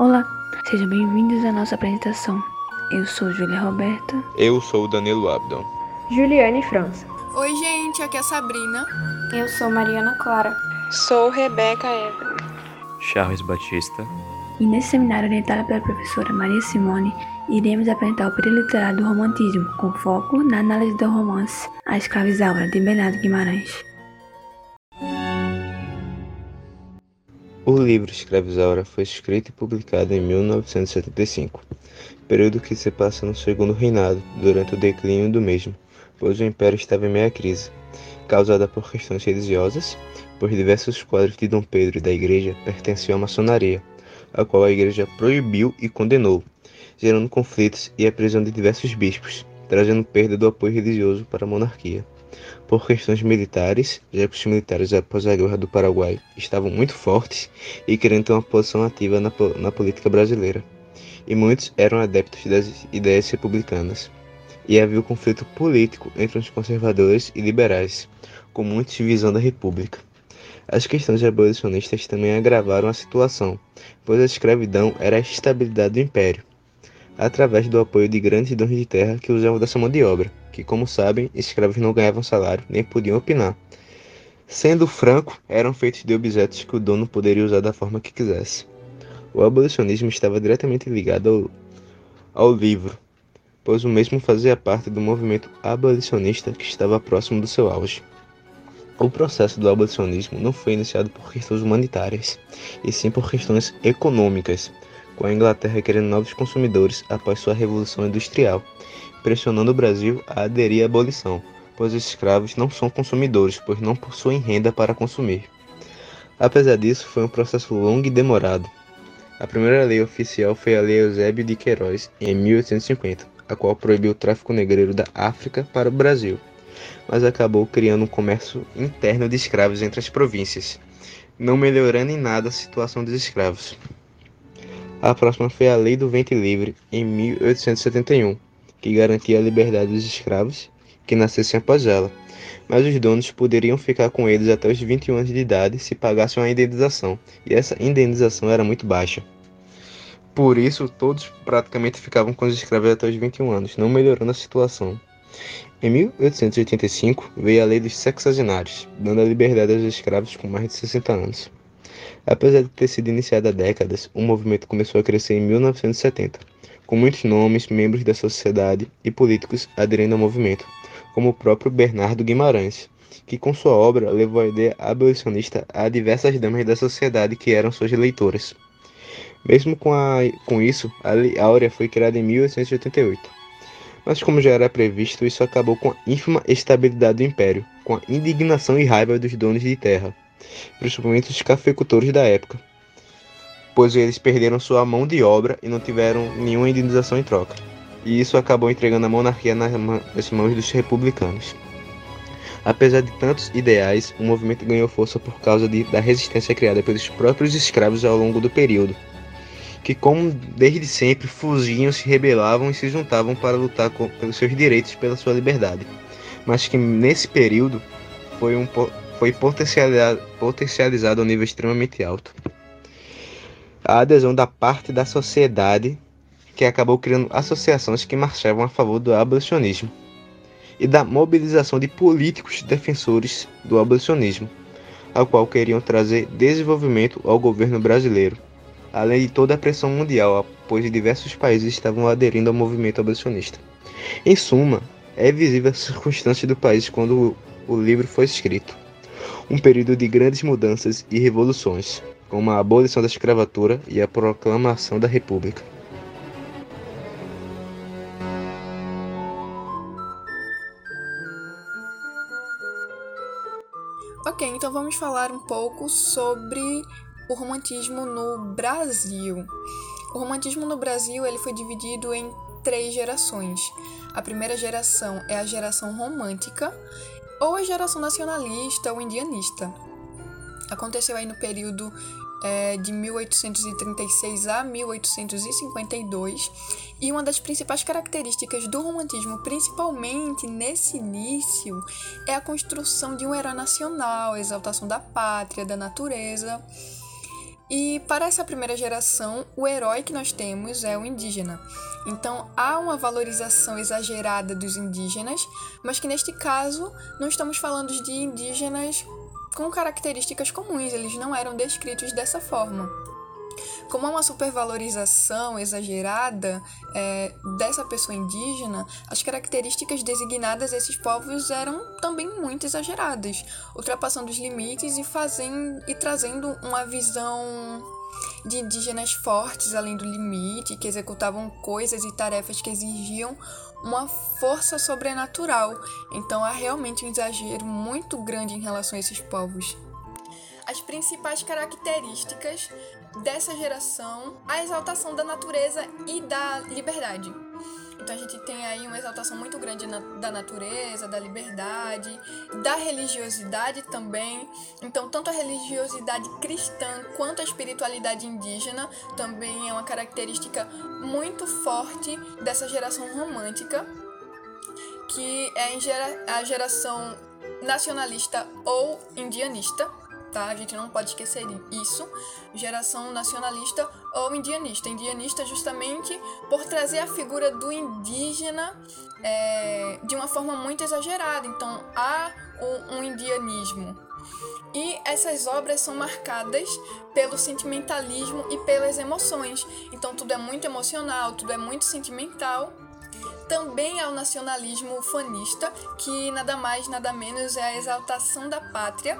Olá, sejam bem-vindos à nossa apresentação. Eu sou Júlia Roberta. Eu sou o Danilo Abdon. Juliane França. Oi, gente, aqui é a Sabrina. Eu sou Mariana Clara. Sou Rebeca Evelyn. Charles Batista. E nesse seminário orientado pela professora Maria Simone, iremos apresentar o período literário do romantismo, com foco na análise do romance A Escravizaura, de Bernardo Guimarães. O livro Escravizaura foi escrito e publicado em 1975, período que se passa no segundo reinado, durante o declínio do mesmo, pois o império estava em meia crise, causada por questões religiosas, pois diversos quadros de Dom Pedro e da igreja pertenciam à maçonaria, a qual a igreja proibiu e condenou, gerando conflitos e a prisão de diversos bispos, trazendo perda do apoio religioso para a monarquia por questões militares, já que os militares após a Guerra do Paraguai estavam muito fortes e querendo ter uma posição ativa na, na política brasileira, e muitos eram adeptos das ideias republicanas. E havia o um conflito político entre os conservadores e liberais, com muita divisão da República. As questões abolicionistas também agravaram a situação, pois a escravidão era a estabilidade do império, através do apoio de grandes donos de terra que usavam dessa mão de obra, que, como sabem, escravos não ganhavam salário nem podiam opinar. Sendo franco, eram feitos de objetos que o dono poderia usar da forma que quisesse. O abolicionismo estava diretamente ligado ao, ao livro, pois o mesmo fazia parte do movimento abolicionista que estava próximo do seu auge. O processo do abolicionismo não foi iniciado por questões humanitárias, e sim por questões econômicas, com a Inglaterra querendo novos consumidores após sua Revolução Industrial, pressionando o Brasil a aderir à abolição, pois os escravos não são consumidores, pois não possuem renda para consumir. Apesar disso, foi um processo longo e demorado. A primeira lei oficial foi a Lei Eusébio de Queiroz, em 1850, a qual proibiu o tráfico negreiro da África para o Brasil, mas acabou criando um comércio interno de escravos entre as províncias, não melhorando em nada a situação dos escravos. A próxima foi a Lei do Ventre Livre, em 1871, que garantia a liberdade dos escravos que nascessem após ela, mas os donos poderiam ficar com eles até os 21 anos de idade se pagassem uma indenização, e essa indenização era muito baixa. Por isso, todos praticamente ficavam com os escravos até os 21 anos, não melhorando a situação. Em 1885, veio a Lei dos Sexagenários, dando a liberdade aos escravos com mais de 60 anos. Apesar de ter sido iniciado há décadas, o movimento começou a crescer em 1970, com muitos nomes, membros da sociedade e políticos aderindo ao movimento, como o próprio Bernardo Guimarães, que com sua obra levou a ideia abolicionista a diversas damas da sociedade que eram suas leitoras. Mesmo com, a, com isso, a Lei Áurea foi criada em 1888. Mas como já era previsto, isso acabou com a ínfima estabilidade do império, com a indignação e raiva dos donos de terra, principalmente os cafeicultores da época, pois eles perderam sua mão de obra e não tiveram nenhuma indenização em troca. E isso acabou entregando a monarquia nas mãos dos republicanos. Apesar de tantos ideais, o movimento ganhou força por causa de, da resistência criada pelos próprios escravos ao longo do período, que, como desde sempre, fugiam, se rebelavam e se juntavam para lutar com, pelos seus direitos e pela sua liberdade, mas que nesse período foi um, foi potencializado, potencializado a um nível extremamente alto. A adesão da parte da sociedade que acabou criando associações que marchavam a favor do abolicionismo e da mobilização de políticos defensores do abolicionismo, ao qual queriam trazer desenvolvimento ao governo brasileiro, além de toda a pressão mundial, pois diversos países estavam aderindo ao movimento abolicionista. Em suma, é visível a circunstância do país quando o livro foi escrito um período de grandes mudanças e revoluções, como a abolição da escravatura e a proclamação da República. Ok, então vamos falar um pouco sobre o romantismo no Brasil. O romantismo no Brasil ele foi dividido em três gerações. A primeira geração é a geração romântica ou a geração nacionalista ou indianista. Aconteceu aí no período é, de 1836 a 1852 e uma das principais características do romantismo, principalmente nesse início, é a construção de um herói nacional, a exaltação da pátria, da natureza. E para essa primeira geração, o herói que nós temos é o indígena. Então há uma valorização exagerada dos indígenas, mas que neste caso não estamos falando de indígenas com características comuns, eles não eram descritos dessa forma. Como há uma supervalorização exagerada é, dessa pessoa indígena, as características designadas a esses povos eram também muito exageradas, ultrapassando os limites e fazendo e trazendo uma visão de indígenas fortes além do limite, que executavam coisas e tarefas que exigiam uma força sobrenatural. Então há realmente um exagero muito grande em relação a esses povos. As principais características dessa geração, a exaltação da natureza e da liberdade. Então a gente tem aí uma exaltação muito grande na, da natureza, da liberdade, da religiosidade também. Então, tanto a religiosidade cristã quanto a espiritualidade indígena também é uma característica muito forte dessa geração romântica, que é a geração nacionalista ou indianista tá? A gente não pode esquecer isso. Geração nacionalista ou indianista. Indianista justamente por trazer a figura do indígena é, de uma forma muito exagerada. Então há um, indianismo. E essas obras são marcadas pelo sentimentalismo e pelas emoções. Então tudo é muito emocional, tudo é muito sentimental também ao nacionalismo ufanista, que nada mais, nada menos é a exaltação da pátria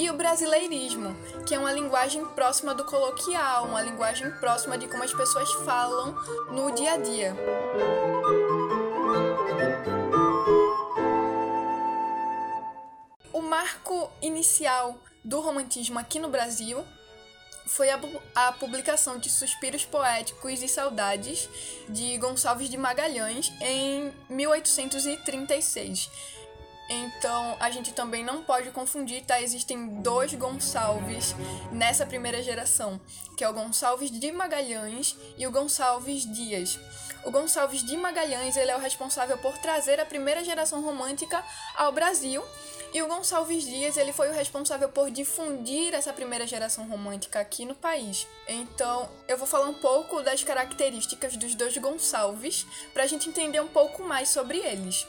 e o brasileirismo, que é uma linguagem próxima do coloquial, uma linguagem próxima de como as pessoas falam no dia a dia. O marco inicial do romantismo aqui no Brasil foi a, a, publicação de Suspiros Poéticos e Saudades de Gonçalves de Magalhães em 1836 então a gente também não pode confundir, tá? Existem dois Gonçalves nessa primeira geração, que é o Gonçalves de Magalhães e o Gonçalves Dias. O Gonçalves de Magalhães ele é o responsável por trazer a primeira geração romântica ao Brasil e o Gonçalves Dias ele foi o responsável por difundir essa primeira geração romântica aqui no país. Então eu vou falar um pouco das características dos dois Gonçalves para a gente entender um pouco mais sobre eles.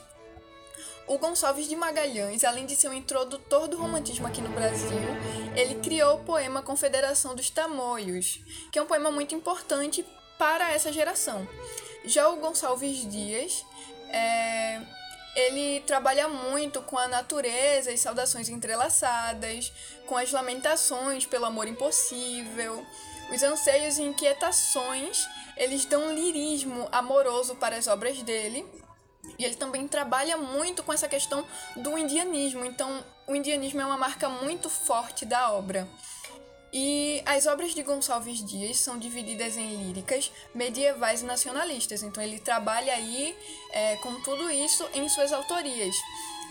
O Gonçalves de Magalhães, além de ser um introdutor do romantismo aqui no Brasil, ele criou o poema Confederação dos Tamoios, que é um poema muito importante para essa geração. Já o Gonçalves Dias, é, ele trabalha muito com a natureza e saudações entrelaçadas, com as lamentações pelo amor impossível, os anseios e inquietações, eles dão lirismo amoroso para as obras dele e ele também trabalha muito com essa questão do indianismo. Então, o indianismo é uma marca muito forte da obra. E as obras de Gonçalves Dias são divididas em líricas, medievais e nacionalistas. Então, ele trabalha aí é, com tudo isso em suas autorias.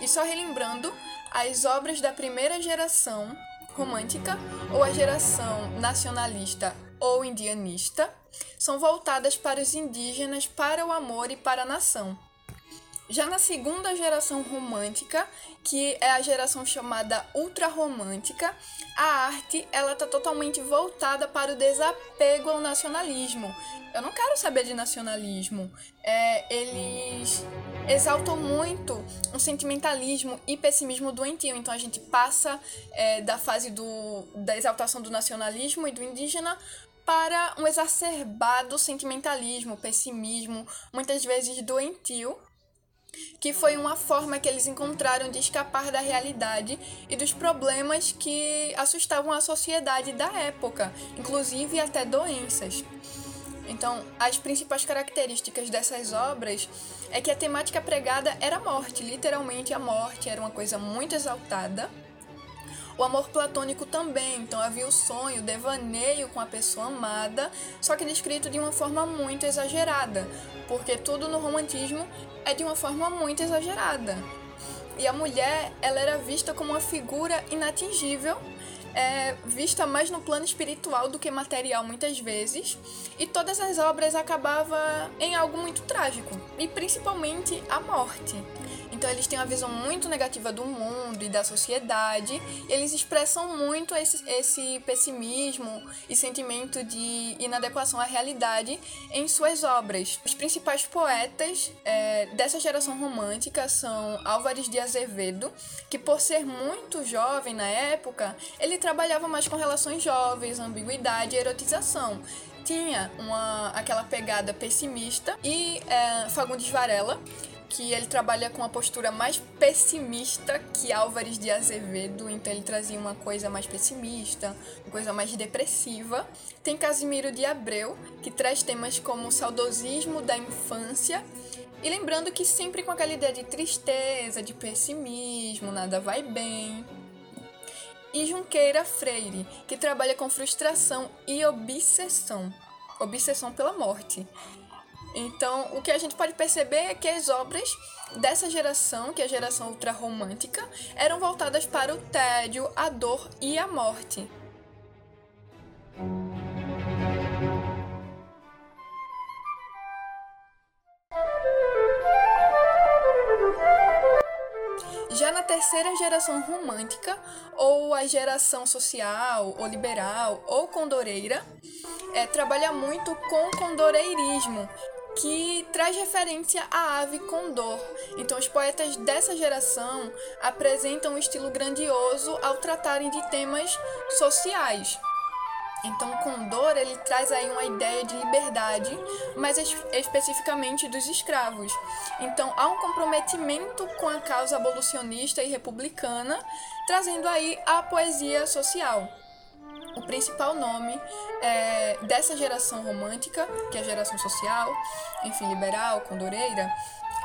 E só relembrando, as obras da primeira geração romântica ou a geração nacionalista ou indianista são voltadas para os indígenas, para o amor e para a nação. Já na segunda geração romântica, que é a geração chamada ultrarromântica, a arte ela tá totalmente voltada para o desapego ao nacionalismo. Eu não quero saber de nacionalismo. É, eles exaltam muito um sentimentalismo e pessimismo doentio. Então a gente passa é, da fase do, da exaltação do nacionalismo e do indígena para um exacerbado sentimentalismo, pessimismo, muitas vezes doentio, que foi uma forma que eles encontraram de escapar da realidade e dos problemas que assustavam a sociedade da época, inclusive até doenças. Então, as principais características dessas obras é que a temática pregada era a morte, literalmente a morte, era uma coisa muito exaltada o amor platônico também, então havia o sonho, o devaneio com a pessoa amada, só que descrito de uma forma muito exagerada, porque tudo no romantismo é de uma forma muito exagerada. E a mulher, ela era vista como uma figura inatingível, é, vista mais no plano espiritual do que material muitas vezes, e todas as obras acabavam em algo muito trágico, e principalmente a morte. Então eles têm uma visão muito negativa do mundo e da sociedade. E eles expressam muito esse, esse pessimismo e sentimento de inadequação à realidade em suas obras. Os principais poetas é, dessa geração romântica são Álvares de Azevedo, que por ser muito jovem na época, ele trabalhava mais com relações jovens, ambiguidade e erotização tinha uma, aquela pegada pessimista, e é, Fagundes Varela, que ele trabalha com uma postura mais pessimista que Álvares de Azevedo, então ele trazia uma coisa mais pessimista, uma coisa mais depressiva. Tem Casimiro de Abreu, que traz temas como o saudosismo da infância, e lembrando que sempre com aquela ideia de tristeza, de pessimismo, nada vai bem. E Junqueira Freire, que trabalha com frustração e obsessão, obsessão pela morte. Então, o que a gente pode perceber é que as obras dessa geração, que é a geração ultrarromântica, eram voltadas para o tédio, a dor e a morte. Já na terceira geração romântica, ou a geração social, ou liberal, ou condoreira, é, trabalha muito com condoreirismo, que traz referência à ave condor. Então, os poetas dessa geração apresentam um estilo grandioso ao tratarem de temas sociais. Então, Condor ele traz aí uma ideia de liberdade, mas especificamente dos escravos. Então, há um comprometimento com a causa abolicionista e republicana, trazendo aí a poesia social o principal nome é, dessa geração romântica, que é a geração social, enfim, liberal, condoreira,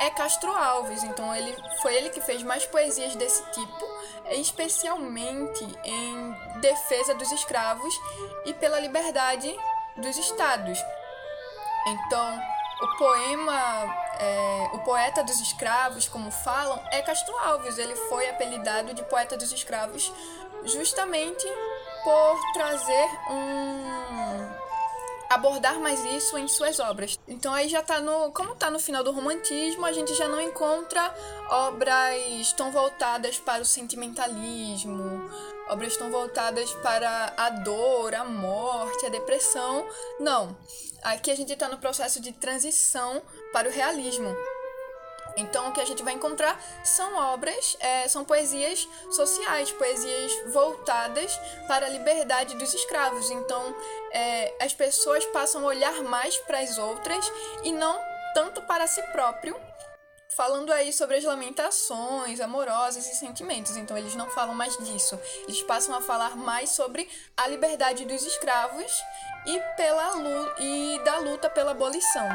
é Castro Alves. Então ele foi ele que fez mais poesias desse tipo, especialmente em defesa dos escravos e pela liberdade dos estados. Então, o poema, é, o poeta dos escravos, como falam, é Castro Alves. Ele foi apelidado de poeta dos escravos justamente por trazer um abordar mais isso em suas obras. Então aí já tá no, como tá no final do romantismo, a gente já não encontra obras tão voltadas para o sentimentalismo, obras tão voltadas para a dor, a morte, a depressão. Não. Aqui a gente está no processo de transição para o realismo. Então, o que a gente vai encontrar são obras, é, são poesias sociais, poesias voltadas para a liberdade dos escravos. Então, é, as pessoas passam a olhar mais para as outras e não tanto para si próprio, falando aí sobre as lamentações amorosas e sentimentos. Então, eles não falam mais disso. Eles passam a falar mais sobre a liberdade dos escravos e, pela, e da luta pela abolição.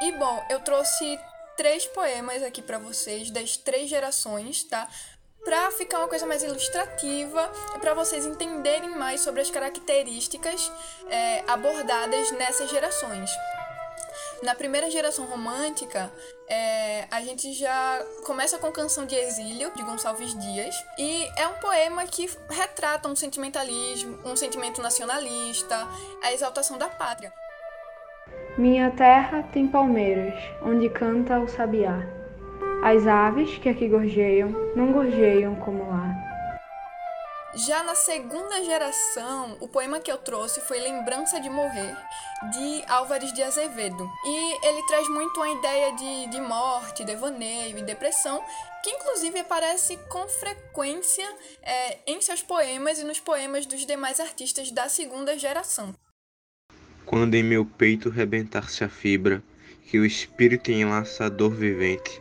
E bom, eu trouxe três poemas aqui para vocês das três gerações, tá? Para ficar uma coisa mais ilustrativa e para vocês entenderem mais sobre as características é, abordadas nessas gerações. Na primeira geração romântica, é, a gente já começa com Canção de Exílio, de Gonçalves Dias, e é um poema que retrata um sentimentalismo, um sentimento nacionalista, a exaltação da pátria. Minha terra tem palmeiras, onde canta o sabiá. As aves que aqui gorjeiam, não gorjeiam como lá. Já na segunda geração, o poema que eu trouxe foi Lembrança de Morrer, de Álvares de Azevedo. E ele traz muito uma ideia de, de morte, devaneio e depressão, que inclusive aparece com frequência é, em seus poemas e nos poemas dos demais artistas da segunda geração. Quando em meu peito rebentar-se a fibra, que o espírito enlaça a dor vivente,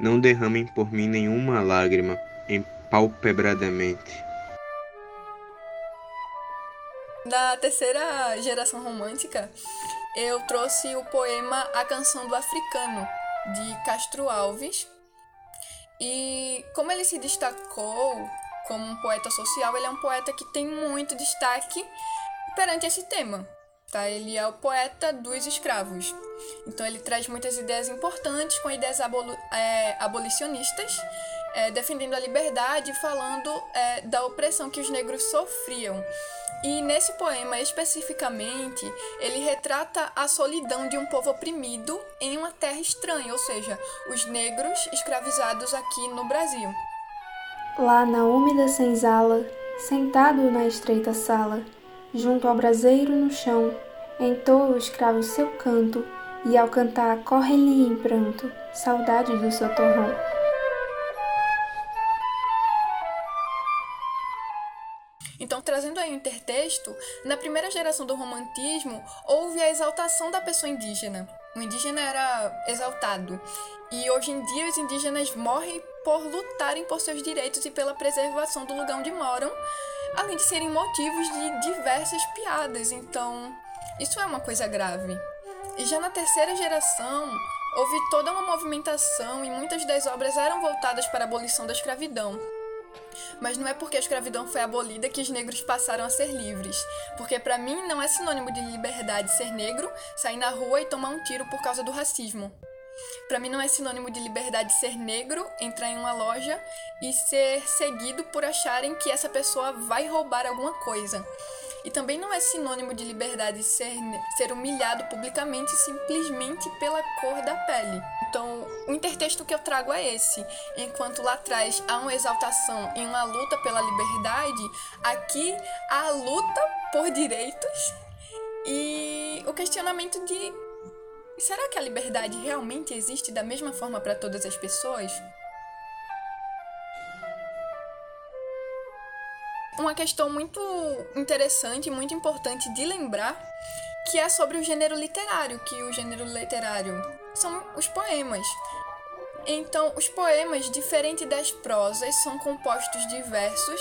não derramem por mim nenhuma lágrima, empalpebradamente. Da terceira geração romântica, eu trouxe o poema A Canção do Africano, de Castro Alves. E como ele se destacou como um poeta social, ele é um poeta que tem muito destaque perante esse tema, Tá? Ele é o poeta dos escravos. Então ele traz muitas ideias importantes com ideias é, abolicionistas é, defendendo a liberdade e falando é, da opressão que os negros sofriam. E nesse poema especificamente, ele retrata a solidão de um povo oprimido em uma terra estranha, ou seja, os negros escravizados aqui no Brasil. Lá na úmida senzala, sentado na estreita sala, junto ao braseiro no chão, entoa o escravo seu canto, e ao cantar corre-lhe em pranto, saudade do seu torrão. Então, trazendo aí o intertexto, na primeira geração do romantismo houve a exaltação da pessoa indígena. O indígena era exaltado. E hoje em dia os indígenas morrem por lutarem por seus direitos e pela preservação do lugar onde moram, além de serem motivos de diversas piadas. Então, isso é uma coisa grave. E já na terceira geração, houve toda uma movimentação e muitas das obras eram voltadas para a abolição da escravidão. Mas não é porque a escravidão foi abolida que os negros passaram a ser livres. Porque para mim não é sinônimo de liberdade ser negro, sair na rua e tomar um tiro por causa do racismo. Para mim não é sinônimo de liberdade ser negro, entrar em uma loja e ser seguido por acharem que essa pessoa vai roubar alguma coisa. E também não é sinônimo de liberdade ser, ser humilhado publicamente simplesmente pela cor da pele. Então, o intertexto que eu trago é esse. Enquanto lá atrás há uma exaltação e uma luta pela liberdade, aqui há a luta por direitos e o questionamento de será que a liberdade realmente existe da mesma forma para todas as pessoas? Uma questão muito interessante e muito importante de lembrar, que é sobre o gênero literário, que o gênero literário são os poemas. Então, os poemas, diferente das prosas, são compostos de versos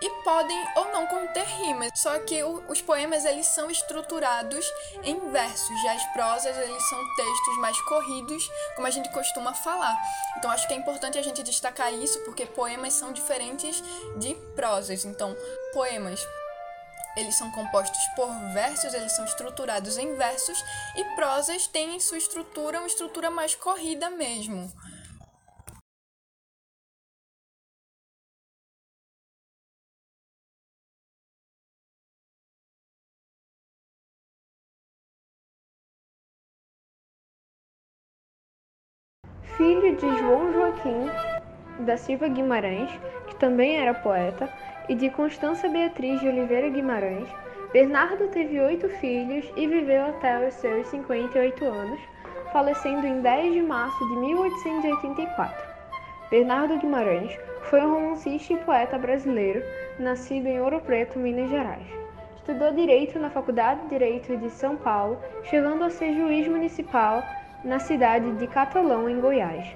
e podem ou não conter rimas. Só que o, os poemas eles são estruturados em versos, já as prosas eles são textos mais corridos, como a gente costuma falar. Então acho que é importante a gente destacar isso porque poemas são diferentes de prosas. Então, poemas eles são compostos por versos, eles são estruturados em versos e prosas têm em sua estrutura uma estrutura mais corrida mesmo. Filho de João Joaquim da Silva Guimarães, que também era poeta, e de Constança Beatriz de Oliveira Guimarães, Bernardo teve oito filhos e viveu até os seus 58 anos, falecendo em 10 de março de 1884. Bernardo Guimarães foi um romancista e poeta brasileiro, nascido em Ouro Preto, Minas Gerais. Estudou Direito na Faculdade de Direito de São Paulo, chegando a ser juiz municipal na cidade de Catalão, em Goiás.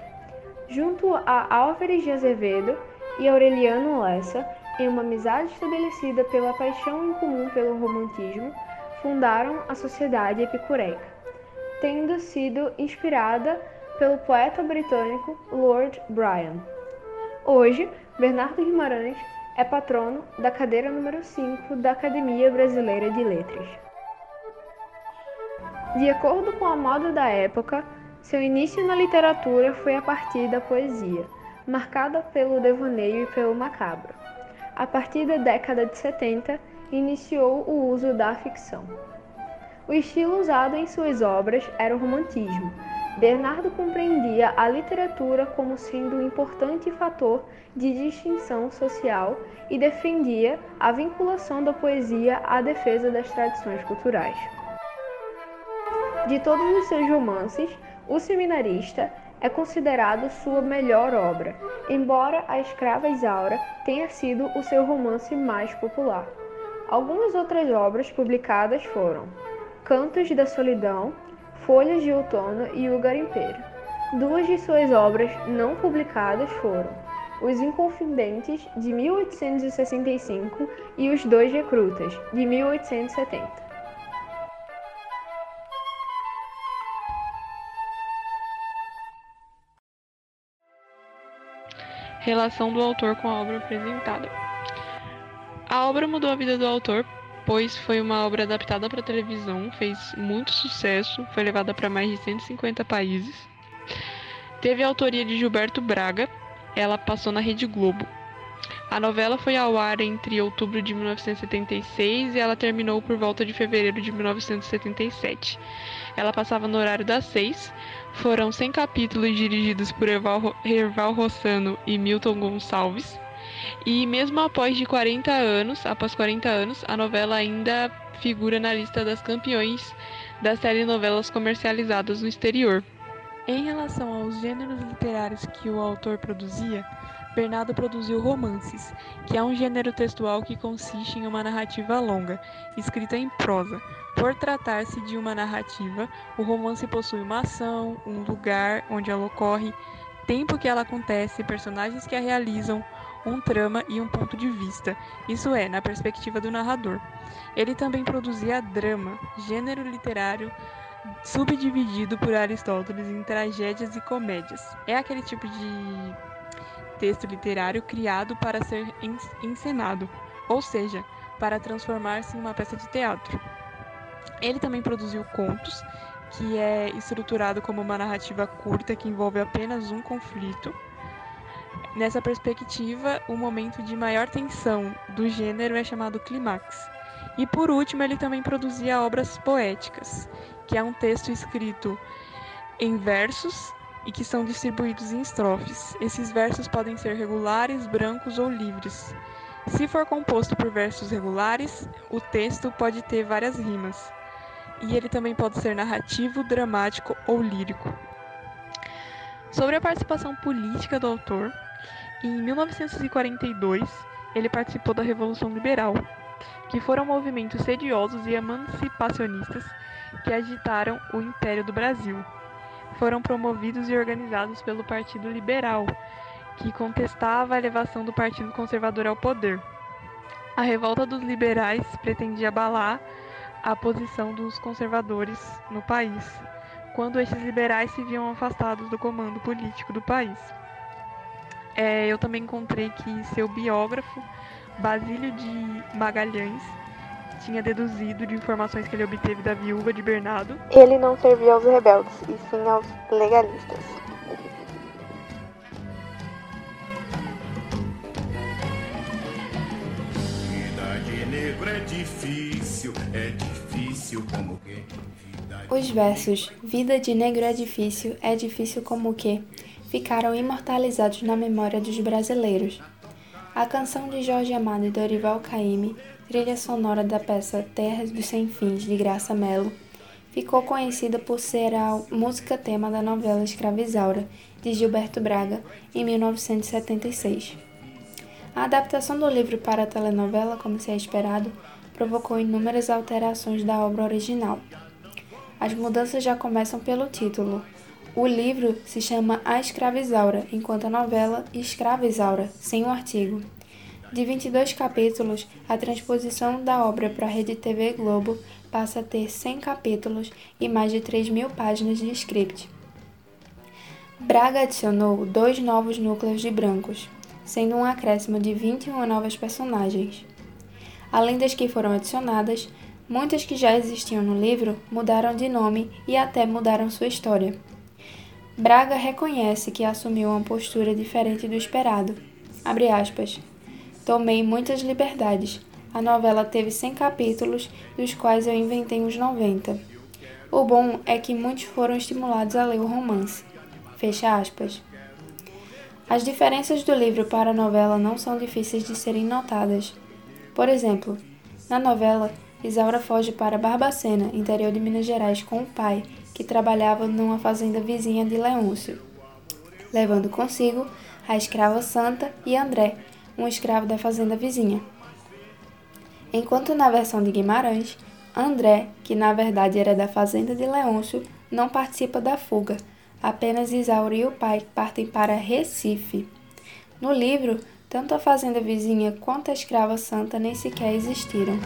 Junto a Álvares de Azevedo e Aureliano Lessa, em uma amizade estabelecida pela paixão em comum pelo romantismo, fundaram a Sociedade Epicureica, tendo sido inspirada pelo poeta britânico Lord Byron. Hoje, Bernardo Guimarães é patrono da cadeira número 5 da Academia Brasileira de Letras. De acordo com a moda da época, seu início na literatura foi a partir da poesia, marcada pelo devaneio e pelo macabro. A partir da década de 70, iniciou o uso da ficção. O estilo usado em suas obras era o romantismo. Bernardo compreendia a literatura como sendo um importante fator de distinção social e defendia a vinculação da poesia à defesa das tradições culturais. De todos os seus romances, O Seminarista é considerado sua melhor obra, embora A Escrava Isaura tenha sido o seu romance mais popular. Algumas outras obras publicadas foram Cantos da Solidão, Folhas de Outono e O Garimpeiro. Duas de suas obras não publicadas foram Os Inconfidentes, de 1865, e Os Dois Recrutas, de 1870. Relação do autor com a obra apresentada. A obra mudou a vida do autor, pois foi uma obra adaptada para televisão, fez muito sucesso, foi levada para mais de 150 países. Teve a autoria de Gilberto Braga, ela passou na Rede Globo. A novela foi ao ar entre outubro de 1976 e ela terminou por volta de fevereiro de 1977. Ela passava no horário das seis. Foram 100 capítulos dirigidos por Erval, Erval Rossano e Milton Gonçalves. E mesmo após de 40 anos, após 40 anos, a novela ainda figura na lista das campeões das telenovelas comercializadas no exterior. Em relação aos gêneros literários que o autor produzia, Bernardo produziu romances, que é um gênero textual que consiste em uma narrativa longa, escrita em prosa. Por tratar-se de uma narrativa, o romance possui uma ação, um lugar onde ela ocorre, tempo que ela acontece, personagens que a realizam, um trama e um ponto de vista, isso é, na perspectiva do narrador. Ele também produzia drama, gênero literário subdividido por Aristóteles em tragédias e comédias. É aquele tipo de texto literário criado para ser encenado, ou seja, para transformar-se em uma peça de teatro. Ele também produziu contos, que é estruturado como uma narrativa curta que envolve apenas um conflito Nessa perspectiva, o momento de maior tensão do gênero é chamado clímax. E por último, ele também produzia obras poéticas, que é um texto escrito em versos e que são distribuídos em estrofes. Esses versos podem ser regulares, brancos ou livres. Se for composto por versos regulares, o texto pode ter várias rimas. E ele também pode ser narrativo, dramático ou lírico. Sobre a participação política do autor, em 1942, ele participou da Revolução Liberal, que foram movimentos sediosos e emancipacionistas que agitaram o Império do Brasil. Foram promovidos e organizados pelo Partido Liberal, que contestava a elevação do Partido Conservador ao poder. A revolta dos liberais pretendia abalar a posição dos conservadores no país, quando estes liberais se viam afastados do comando político do país. É, eu também encontrei que seu biógrafo, Basílio de Magalhães, tinha deduzido de informações que ele obteve da viúva de Bernardo. Ele não servia aos rebeldes, e sim aos legalistas. Vida de negro é difícil, é difícil como que. Os versos Vida de negro é difícil, é difícil como que ficaram imortalizados na memória dos brasileiros. A canção de Jorge Amado e Dorival Caymmi, trilha sonora da peça Terras dos Sem Fins de Graça Mello, ficou conhecida por ser a música tema da novela Escravizaura, de Gilberto Braga, em 1976. A adaptação do livro para a telenovela, como se é esperado, provocou inúmeras alterações da obra original. As mudanças já começam pelo título, o livro se chama A Escravizaura, enquanto a novela Escravizaura, sem o artigo. De 22 capítulos, a transposição da obra para a Rede TV Globo passa a ter 100 capítulos e mais de 3 mil páginas de script. Braga adicionou dois novos núcleos de brancos, sendo um acréscimo de 21 novas personagens. Além das que foram adicionadas, muitas que já existiam no livro mudaram de nome e até mudaram sua história. Braga reconhece que assumiu uma postura diferente do esperado. Aspas, Tomei muitas liberdades. A novela teve 100 capítulos, dos quais eu inventei uns 90. O bom é que muitos foram estimulados a ler o romance. Fecha aspas. As diferenças do livro para a novela não são difíceis de serem notadas. Por exemplo, na novela, Isaura foge para Barbacena, interior de Minas Gerais, com o pai, que trabalhava numa fazenda vizinha de Leôncio, levando consigo a escrava Santa e André, um escravo da fazenda vizinha. Enquanto na versão de Guimarães, André, que na verdade era da fazenda de Leôncio, não participa da fuga, apenas Isaura e o pai partem para Recife. No livro, tanto a fazenda vizinha quanto a escrava santa nem sequer existiram.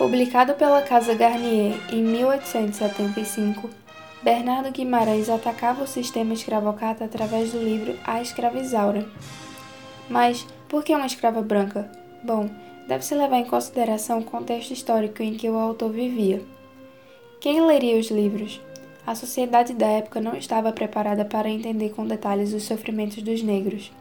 Publicado pela Casa Garnier em 1875, Bernardo Guimarães atacava o sistema escravocrata através do livro A Escravizaura. Mas, Por que uma escrava branca? Bom, deve-se levar em consideração o contexto histórico em que o autor vivia. Quem leria os livros? A sociedade da época não estava preparada para entender com detalhes os sofrimentos dos negros.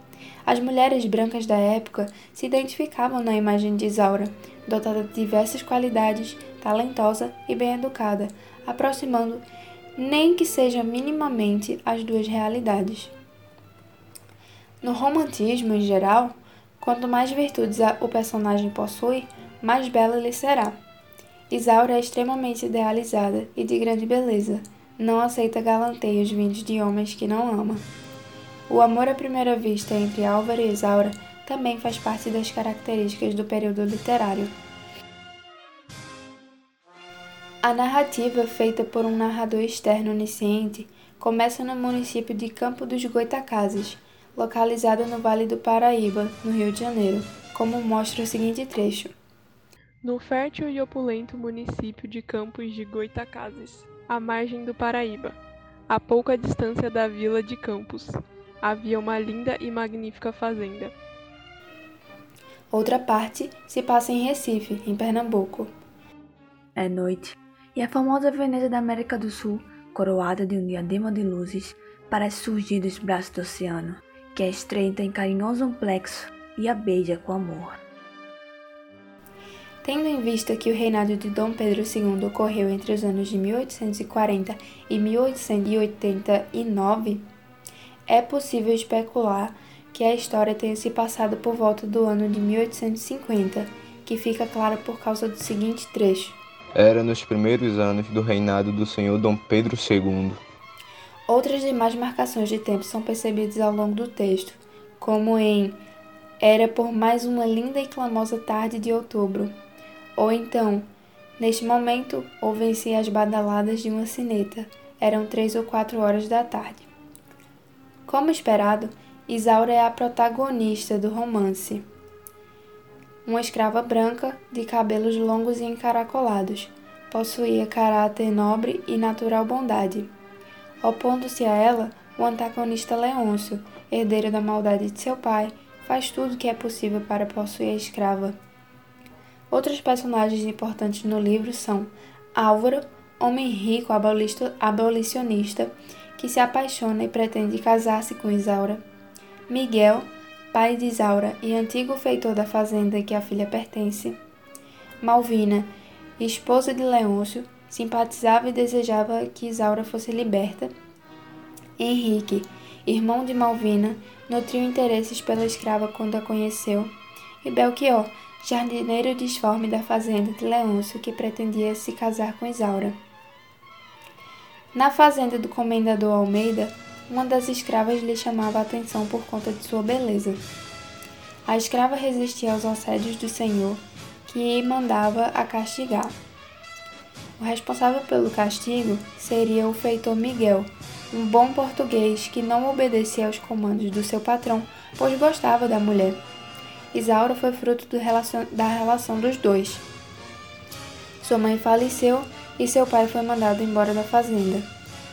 As mulheres brancas da época se identificavam na imagem de Isaura, dotada de diversas qualidades, talentosa e bem educada, aproximando, nem que seja minimamente, as duas realidades. No romantismo em geral, quanto mais virtudes o personagem possui, mais bela ele será. Isaura é extremamente idealizada e de grande beleza, não aceita galanteios vindos de homens que não ama. O amor à primeira vista entre Álvaro e Isaura também faz parte das características do período literário. A narrativa, feita por um narrador externo onisciente, começa no município de Campo dos Goitacazes, localizado no Vale do Paraíba, no Rio de Janeiro, como mostra o seguinte trecho. No fértil e opulento município de Campos de Goitacazes, à margem do Paraíba, a pouca distância da vila de Campos, havia uma linda e magnífica fazenda. Outra parte se passa em Recife, em Pernambuco. É noite, e a famosa Veneza da América do Sul, coroada de um diadema de luzes, parece surgir dos braços do oceano, que a estreita em carinhoso amplexo e a beija com amor. Tendo em vista que o reinado de Dom Pedro II ocorreu entre os anos de 1840 e 1889, é possível especular que a história tenha se passado por volta do ano de 1850, que fica clara por causa do seguinte trecho. Era nos primeiros anos do reinado do senhor Dom Pedro II. Outras demais marcações de tempo são percebidas ao longo do texto, como em Era por mais uma linda e clamosa tarde de outubro, ou então Neste momento, ouvem-se as badaladas de uma sineta. Eram três ou quatro horas da tarde. Como esperado, Isaura é a protagonista do romance. Uma escrava branca, de cabelos longos e encaracolados, possuía caráter nobre e natural bondade. Opondo-se a ela, o antagonista Leôncio, herdeiro da maldade de seu pai, faz tudo o que é possível para possuir a escrava. Outros personagens importantes no livro são Álvaro, homem rico abolicionista, que se apaixona e pretende casar-se com Isaura. Miguel, pai de Isaura e antigo feitor da fazenda que a filha pertence. Malvina, esposa de Leôncio, simpatizava e desejava que Isaura fosse liberta. Henrique, irmão de Malvina, nutriu interesses pela escrava quando a conheceu. E Belchior, jardineiro disforme da fazenda de Leôncio, que pretendia se casar com Isaura. Na fazenda do comendador Almeida, uma das escravas lhe chamava a atenção por conta de sua beleza. A escrava resistia aos assédios do senhor, que mandava a castigar. O responsável pelo castigo seria o feitor Miguel, um bom português que não obedecia aos comandos do seu patrão, pois gostava da mulher. Isaura foi fruto relacion... da relação dos dois. Sua mãe faleceu e seu pai foi mandado embora da fazenda.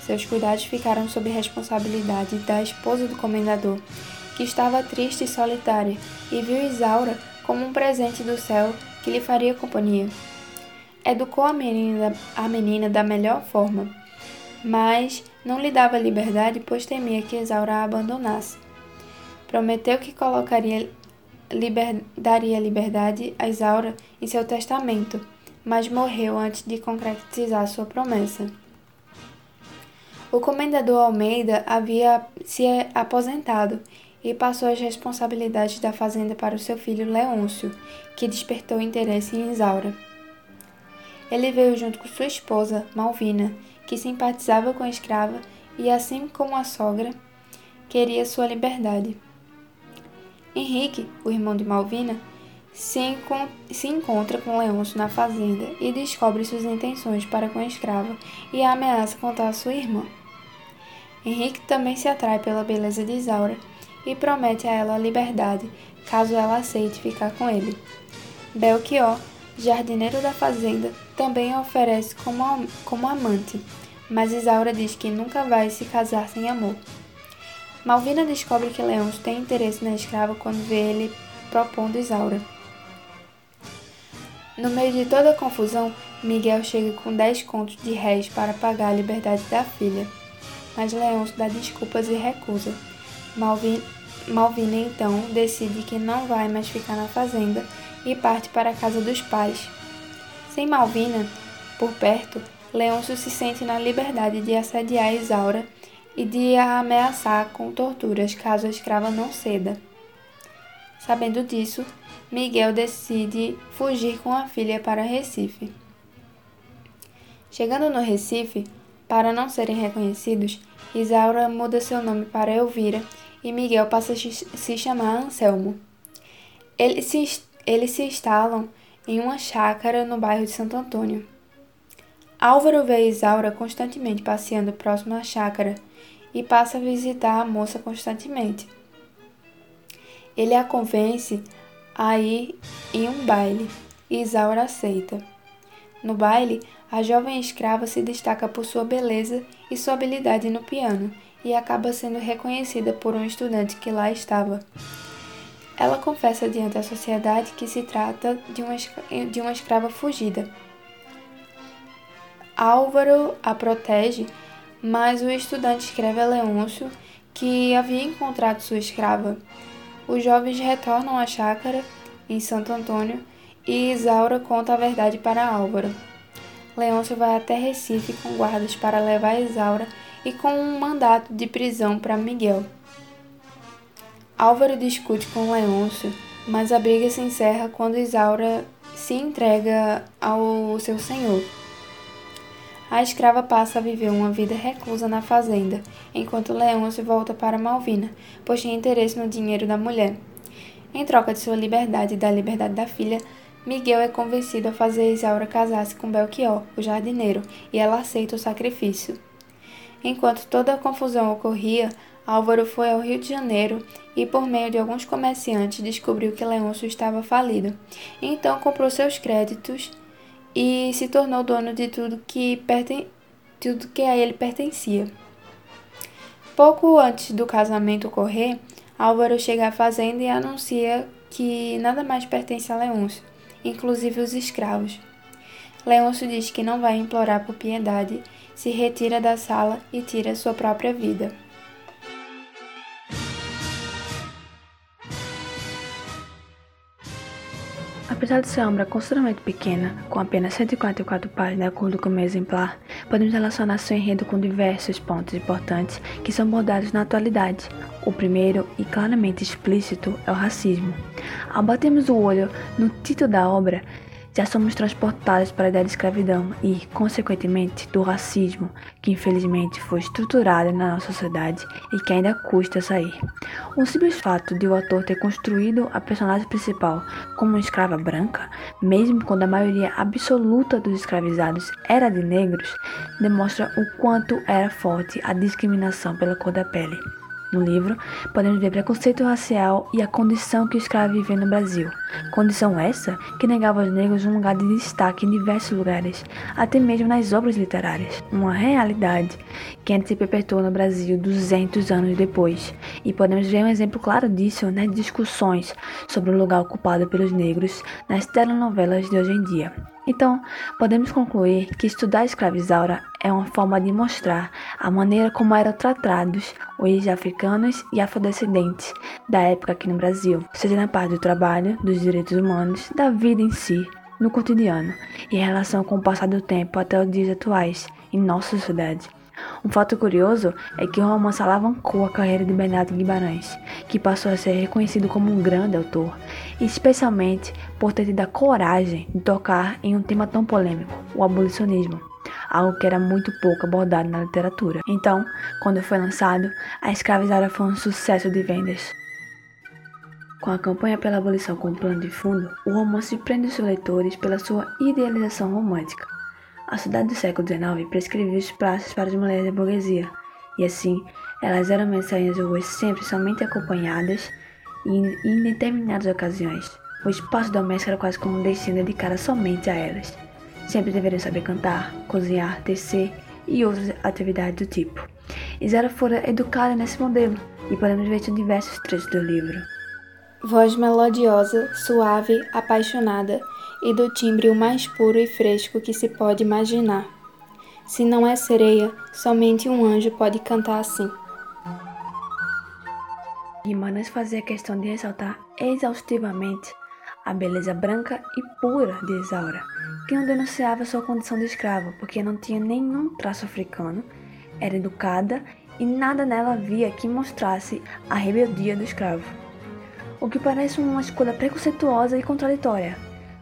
Seus cuidados ficaram sob responsabilidade da esposa do comendador, que estava triste e solitária, e viu Isaura como um presente do céu que lhe faria companhia. Educou a menina, a menina da melhor forma, mas não lhe dava liberdade, pois temia que Isaura a abandonasse. Prometeu que colocaria liber, daria liberdade a Isaura em seu testamento mas morreu antes de concretizar sua promessa. O comendador Almeida havia se aposentado e passou as responsabilidades da fazenda para o seu filho Leôncio, que despertou interesse em Isaura. Ele veio junto com sua esposa, Malvina, que simpatizava com a escrava e, assim como a sogra, queria sua liberdade. Henrique, o irmão de Malvina, se, se encontra com Leôncio na fazenda e descobre suas intenções para com a escrava e a ameaça contra a sua irmã. Henrique também se atrai pela beleza de Isaura e promete a ela a liberdade caso ela aceite ficar com ele. Belchior, jardineiro da fazenda, também a oferece como, como amante, mas Isaura diz que nunca vai se casar sem amor. Malvina descobre que Leôncio tem interesse na escrava quando vê ele propondo Isaura. No meio de toda a confusão, Miguel chega com dez contos de réis para pagar a liberdade da filha, mas Leôncio dá desculpas e recusa. Malvin, Malvina então decide que não vai mais ficar na fazenda e parte para a casa dos pais. Sem Malvina por perto, Leôncio se sente na liberdade de assediar Isaura e de a ameaçar com torturas caso a escrava não ceda. Sabendo disso, Miguel decide fugir com a filha para Recife. Chegando no Recife, para não serem reconhecidos, Isaura muda seu nome para Elvira e Miguel passa a se chamar Anselmo. Eles se, eles se instalam em uma chácara no bairro de Santo Antônio. Álvaro vê Isaura constantemente passeando próximo à chácara e passa a visitar a moça constantemente. Ele a convence a ir em um baile e Isaura aceita. No baile, a jovem escrava se destaca por sua beleza e sua habilidade no piano e acaba sendo reconhecida por um estudante que lá estava. Ela confessa diante da sociedade que se trata de uma, de uma escrava fugida. Álvaro a protege, mas o estudante escreve a Leôncio que havia encontrado sua escrava os jovens retornam à chácara, em Santo Antônio, e Isaura conta a verdade para Álvaro. Leôncio vai até Recife com guardas para levar Isaura e com um mandato de prisão para Miguel. Álvaro discute com Leôncio, mas a briga se encerra quando Isaura se entrega ao seu senhor. A escrava passa a viver uma vida reclusa na fazenda, enquanto Leôncio volta para Malvina, pois tinha interesse no dinheiro da mulher. Em troca de sua liberdade e da liberdade da filha, Miguel é convencido a fazer Isaura casar-se com Belchior, o jardineiro, e ela aceita o sacrifício. Enquanto toda a confusão ocorria, Álvaro foi ao Rio de Janeiro e, por meio de alguns comerciantes, descobriu que Leôncio estava falido. Então comprou seus créditos e se tornou dono de tudo que, perten tudo que a ele pertencia. Pouco antes do casamento ocorrer, Álvaro chega à fazenda e anuncia que nada mais pertence a Leôncio, inclusive os escravos. Leôncio diz que não vai implorar por piedade, se retira da sala e tira sua própria vida. Apesar de ser uma obra consideravelmente pequena, com apenas 144 páginas com o meu exemplar, podemos relacionar seu enredo com diversos pontos importantes que são abordados na atualidade. O primeiro, e claramente explícito, é o racismo. Ao batermos o olho no título da obra, já somos transportados para a ideia de escravidão e, consequentemente, do racismo, que infelizmente foi estruturado na nossa sociedade e que ainda custa sair. O simples fato de o ator ter construído a personagem principal como uma escrava branca, mesmo quando a maioria absoluta dos escravizados era de negros, demonstra o quanto era forte a discriminação pela cor da pele. No livro, podemos ver preconceito racial e a condição que o escravo vivia no Brasil. Condição essa que negava aos negros um lugar de destaque em diversos lugares, até mesmo nas obras literárias. Uma realidade que ainda se perpetuou no Brasil 200 anos depois. E podemos ver um exemplo claro disso nas discussões sobre o lugar ocupado pelos negros nas telenovelas de hoje em dia. Então, podemos concluir que estudar escravizaura é uma forma de mostrar a maneira como eram tratados os africanos e afrodescendentes da época aqui no Brasil, seja na parte do trabalho, dos direitos humanos, da vida em si, no cotidiano e em relação com o passar do tempo até os dias atuais em nossa sociedade. Um fato curioso é que o romance alavancou a carreira de Bernardo Guimarães, que passou a ser reconhecido como um grande autor, especialmente por ter tido a coragem de tocar em um tema tão polêmico, o abolicionismo, algo que era muito pouco abordado na literatura. Então, quando foi lançado, A Escravizada foi um sucesso de vendas. Com a campanha pela abolição como plano de fundo, o romance prende seus leitores pela sua idealização romântica a cidade do século XIX prescrevia os praças para as mulheres da burguesia, e assim, elas eram às ruas sempre somente acompanhadas e em determinadas ocasiões. O espaço doméstico era quase como um destino dedicado somente a elas. Sempre deveriam saber cantar, cozinhar, tecer e outras atividades do tipo. Isara fora educada nesse modelo, e podemos ver isso em diversos trechos do livro. Voz melodiosa, suave, apaixonada e do timbre o mais puro e fresco que se pode imaginar. Se não é sereia, somente um anjo pode cantar assim. Guimarães fazia questão de ressaltar exaustivamente a beleza branca e pura de Isaura, que não denunciava sua condição de escrava, porque não tinha nenhum traço africano, era educada e nada nela havia que mostrasse a rebeldia do escravo. O que parece uma escolha preconceituosa e contraditória,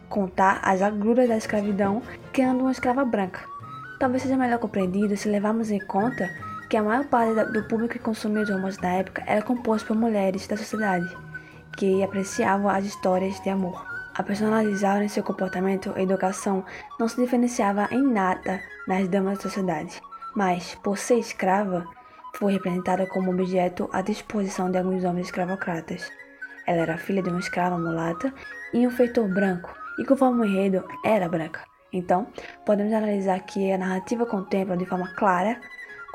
contar as agruras da escravidão criando uma escrava branca. Talvez seja melhor compreendido se levarmos em conta que a maior parte do público que consumia os romances da época era composto por mulheres da sociedade, que apreciavam as histórias de amor. A personalizar em seu comportamento e educação não se diferenciava em nada das damas da sociedade, mas, por ser escrava, foi representada como objeto à disposição de alguns homens escravocratas. Ela era filha de uma escrava mulata e um feitor branco, e conforme o enredo era branca. Então, podemos analisar que a narrativa contempla de forma clara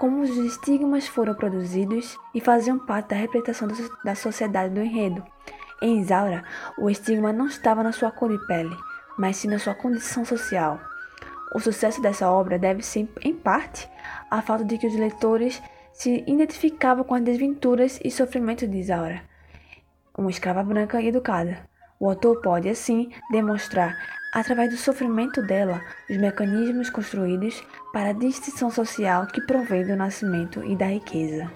como os estigmas foram produzidos e faziam parte da representação da sociedade do enredo. Em Isaura, o estigma não estava na sua cor de pele, mas sim na sua condição social. O sucesso dessa obra deve-se, em parte, à falta de que os leitores se identificavam com as desventuras e sofrimentos de Isaura, uma escrava branca e educada. O autor pode, assim, demonstrar através do sofrimento dela, os mecanismos construídos para a distinção social que provém do nascimento e da riqueza.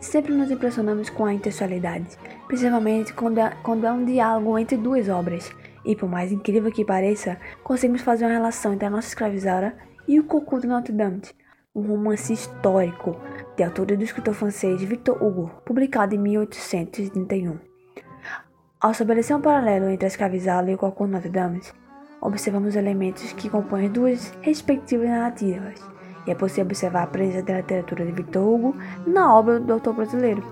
Sempre nos impressionamos com a intencionalidade, principalmente quando há, quando há um diálogo entre duas obras, e por mais incrível que pareça, conseguimos fazer uma relação entre a nossa escravizada e o Cocô de Notre Dame, um romance histórico de autoria do escritor francês Victor Hugo, publicado em 1831. Ao estabelecer um paralelo entre a escravizada e o Cocô Notre Dame, observamos elementos que compõem duas respectivas narrativas, e é possível observar a presença da literatura de Victor Hugo na obra do autor brasileiro,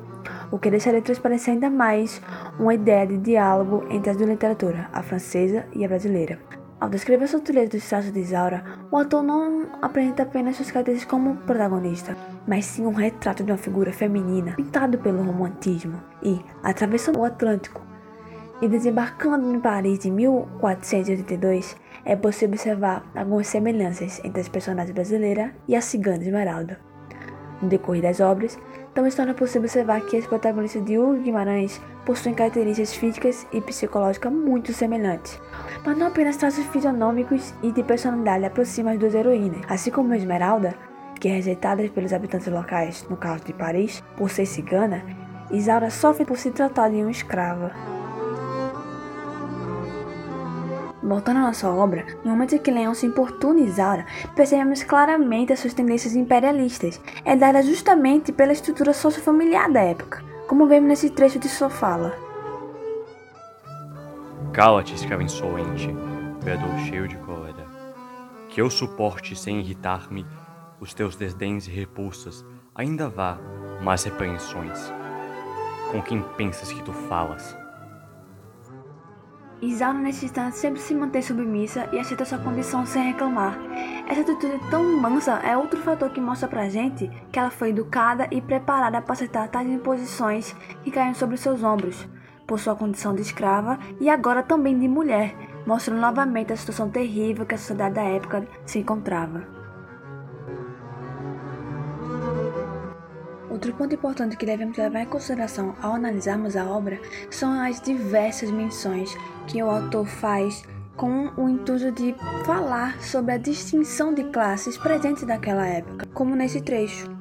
o que deixaria transparecer ainda mais uma ideia de diálogo entre as duas literaturas, a francesa e a brasileira. Ao descrever a sutileza dos traços de Isaura, o autor não apresenta apenas suas características como protagonista, mas sim um retrato de uma figura feminina pintado pelo romantismo e, atravessando o Atlântico, e desembarcando em Paris em 1482, é possível observar algumas semelhanças entre as personagens brasileira e a cigana Esmeralda. No decorrer das obras, também se torna possível observar que as protagonistas de Hugo Guimarães possuem características físicas e psicológicas muito semelhantes, mas não apenas traços fisionômicos e de personalidade aproximam as duas heroínas, assim como a Esmeralda, que é rejeitada pelos habitantes locais, no caso de Paris, por ser cigana, Isaura sofre por se tratar de uma escrava. Voltando à nossa obra, no momento em que Leão se importuna Isaura, percebemos claramente as suas tendências imperialistas, herdadas justamente pela estrutura sociofamiliar da época, como vemos nesse trecho de sua fala. Cala-te, escravo insolente, bradou cheio de cólera. Que eu suporte sem irritar-me os teus desdéns e repulsas, ainda vá, mas repreensões. Com quem pensas que tu falas? Isaura nesse instante sempre se mantém submissa e aceita sua condição sem reclamar. Essa atitude tão mansa é outro fator que mostra pra gente que ela foi educada e preparada para aceitar tais imposições que caem sobre seus ombros, por sua condição de escrava e agora também de mulher, mostrando novamente a situação terrível que a sociedade da época se encontrava. Outro ponto importante que devemos levar em consideração ao analisarmos a obra são as diversas menções que o autor faz com o intuito de falar sobre a distinção de classes presentes naquela época, como nesse trecho.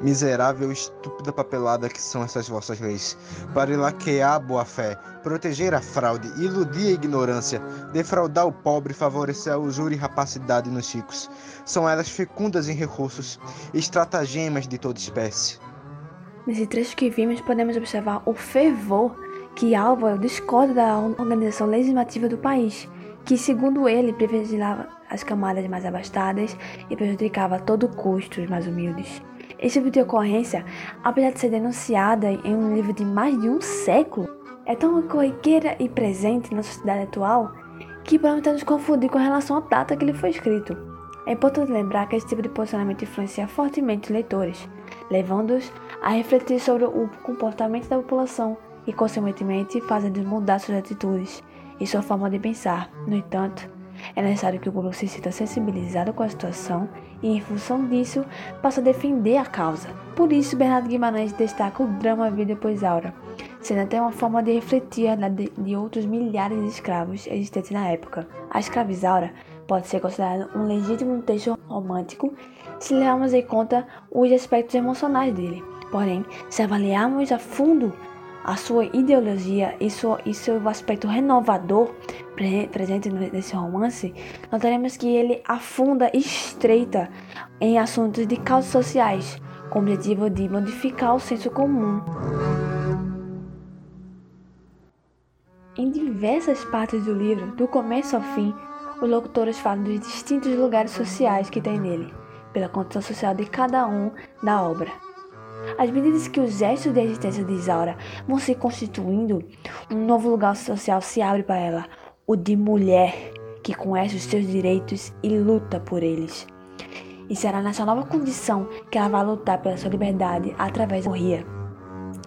Miserável e estúpida papelada que são essas vossas leis, para laquear a boa-fé, proteger a fraude, iludir a ignorância, defraudar o pobre e favorecer a usura e rapacidade nos ricos. São elas fecundas em recursos, estratagemas de toda espécie. Nesse trecho que vimos, podemos observar o fervor que Álvaro discorda da organização legislativa do país, que, segundo ele, privilegiava as camadas mais abastadas e prejudicava a todo custo os mais humildes. Esse tipo de ocorrência, apesar de ser denunciada em um livro de mais de um século, é tão corriqueira e presente na sociedade atual que podemos nos confundir com relação à data que ele foi escrito. É importante lembrar que esse tipo de posicionamento influencia fortemente os leitores, levando-os a refletir sobre o comportamento da população e, consequentemente, fazendo mudar suas atitudes e sua forma de pensar. No entanto, é necessário que o público se sinta sensibilizado com a situação e, em função disso, passe a defender a causa. Por isso, Bernardo Guimarães destaca o drama Vida depois Aura, sendo até uma forma de refletir na de, de outros milhares de escravos existentes na época. A escravizaura pode ser considerada um legítimo texto romântico se levarmos em conta os aspectos emocionais dele. Porém, se avaliarmos a fundo a sua ideologia e, sua, e seu aspecto renovador pre, presente nesse romance, notaremos que ele afunda e estreita em assuntos de causas sociais, com o objetivo de modificar o senso comum. Em diversas partes do livro, do começo ao fim, os locutores falam dos distintos lugares sociais que tem nele, pela condição social de cada um da obra. Às medidas que os gestos de existência de Isaura vão se constituindo, um novo lugar social se abre para ela, o de mulher que conhece os seus direitos e luta por eles. E será nessa nova condição que ela vai lutar pela sua liberdade através da morria.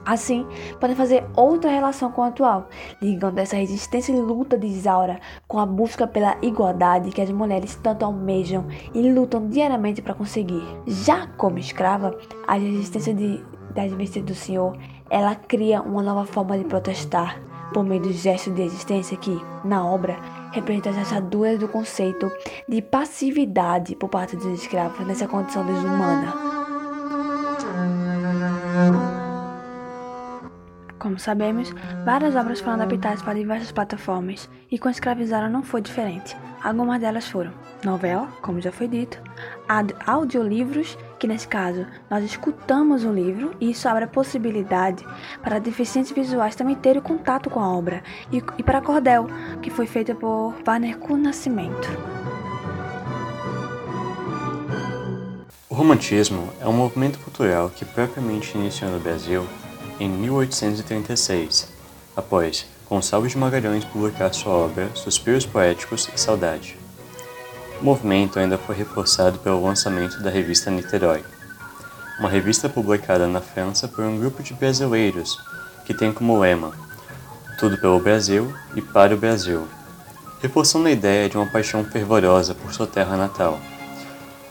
Assim, podem fazer outra relação com o atual, ligando essa resistência e luta de Isaura com a busca pela igualdade que as mulheres tanto almejam e lutam diariamente para conseguir. Já como escrava, a resistência de, das vestes do Senhor, ela cria uma nova forma de protestar por meio do gesto de existência que, na obra, representa as achaduras do conceito de passividade por parte dos escravos nessa condição desumana. Como sabemos, várias obras foram adaptadas para diversas plataformas e com Escravizada não foi diferente. Algumas delas foram novela, como já foi dito, audiolivros, que nesse caso nós escutamos o livro e isso abre a possibilidade para deficientes visuais também terem contato com a obra, e, e para Cordel, que foi feita por Warner Kuhn Nascimento. O romantismo é um movimento cultural que propriamente iniciou no Brasil em 1836, após Gonçalves Magalhães publicar sua obra Suspiros Poéticos e Saudade. O movimento ainda foi reforçado pelo lançamento da revista Niterói, uma revista publicada na França por um grupo de brasileiros que tem como lema Tudo pelo Brasil e para o Brasil, reforçando a ideia de uma paixão fervorosa por sua terra natal.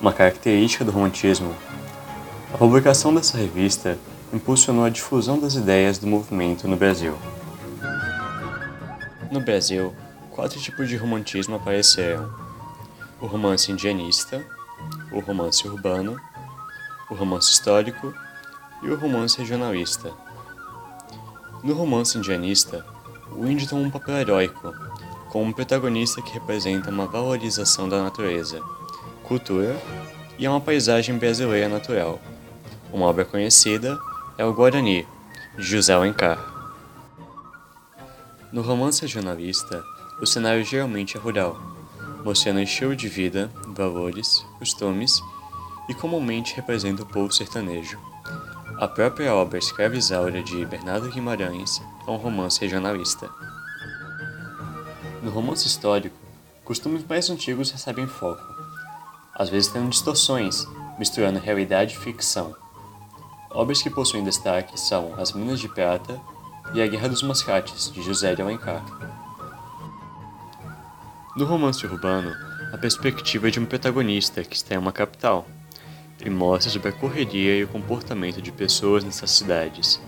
Uma característica do romantismo, a publicação dessa revista impulsionou a difusão das ideias do movimento no Brasil. No Brasil, quatro tipos de romantismo apareceram: o romance indianista, o romance urbano, o romance histórico e o romance regionalista. No romance indianista, o índio toma um papel heróico, como um protagonista que representa uma valorização da natureza, cultura e uma paisagem brasileira natural. Uma obra conhecida é o Guarani, José Alencar. No romance regionalista, o cenário geralmente é rural, mostrando o estilo de vida, valores, costumes e comumente representa o povo sertanejo. A própria obra Escravizaura de Bernardo Guimarães é um romance regionalista. No romance histórico, costumes mais antigos recebem foco, às vezes tendo distorções, misturando realidade e ficção. Obras que possuem destaque são As Minas de Prata e A Guerra dos Mascates, de José de Alencar. No romance urbano, a perspectiva é de um protagonista que está em uma capital e mostra sobre a correria e o comportamento de pessoas nessas cidades.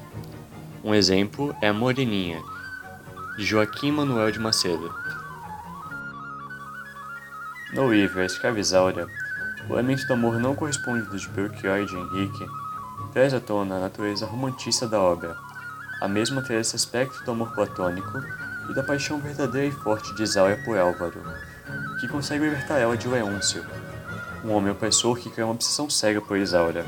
Um exemplo é Moreninha, de Joaquim Manuel de Macedo. No livro A Escravizaura, o elemento do amor não correspondido de Belchior e de Henrique traz à tona a natureza romantista da obra, a mesma ter esse aspecto do amor platônico e da paixão verdadeira e forte de Isaura por Álvaro, que consegue libertar ela de Leôncio, um homem opressor que cria uma obsessão cega por Isaura.